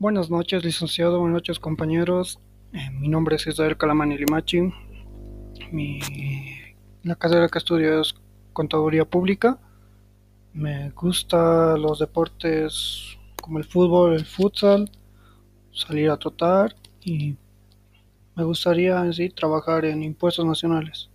Buenas noches, licenciado. Buenas noches, compañeros. Eh, mi nombre es Israel Calamani Limachi. Mi, la carrera que estudio es Contaduría Pública. Me gustan los deportes como el fútbol, el futsal, salir a trotar y me gustaría en sí trabajar en impuestos nacionales.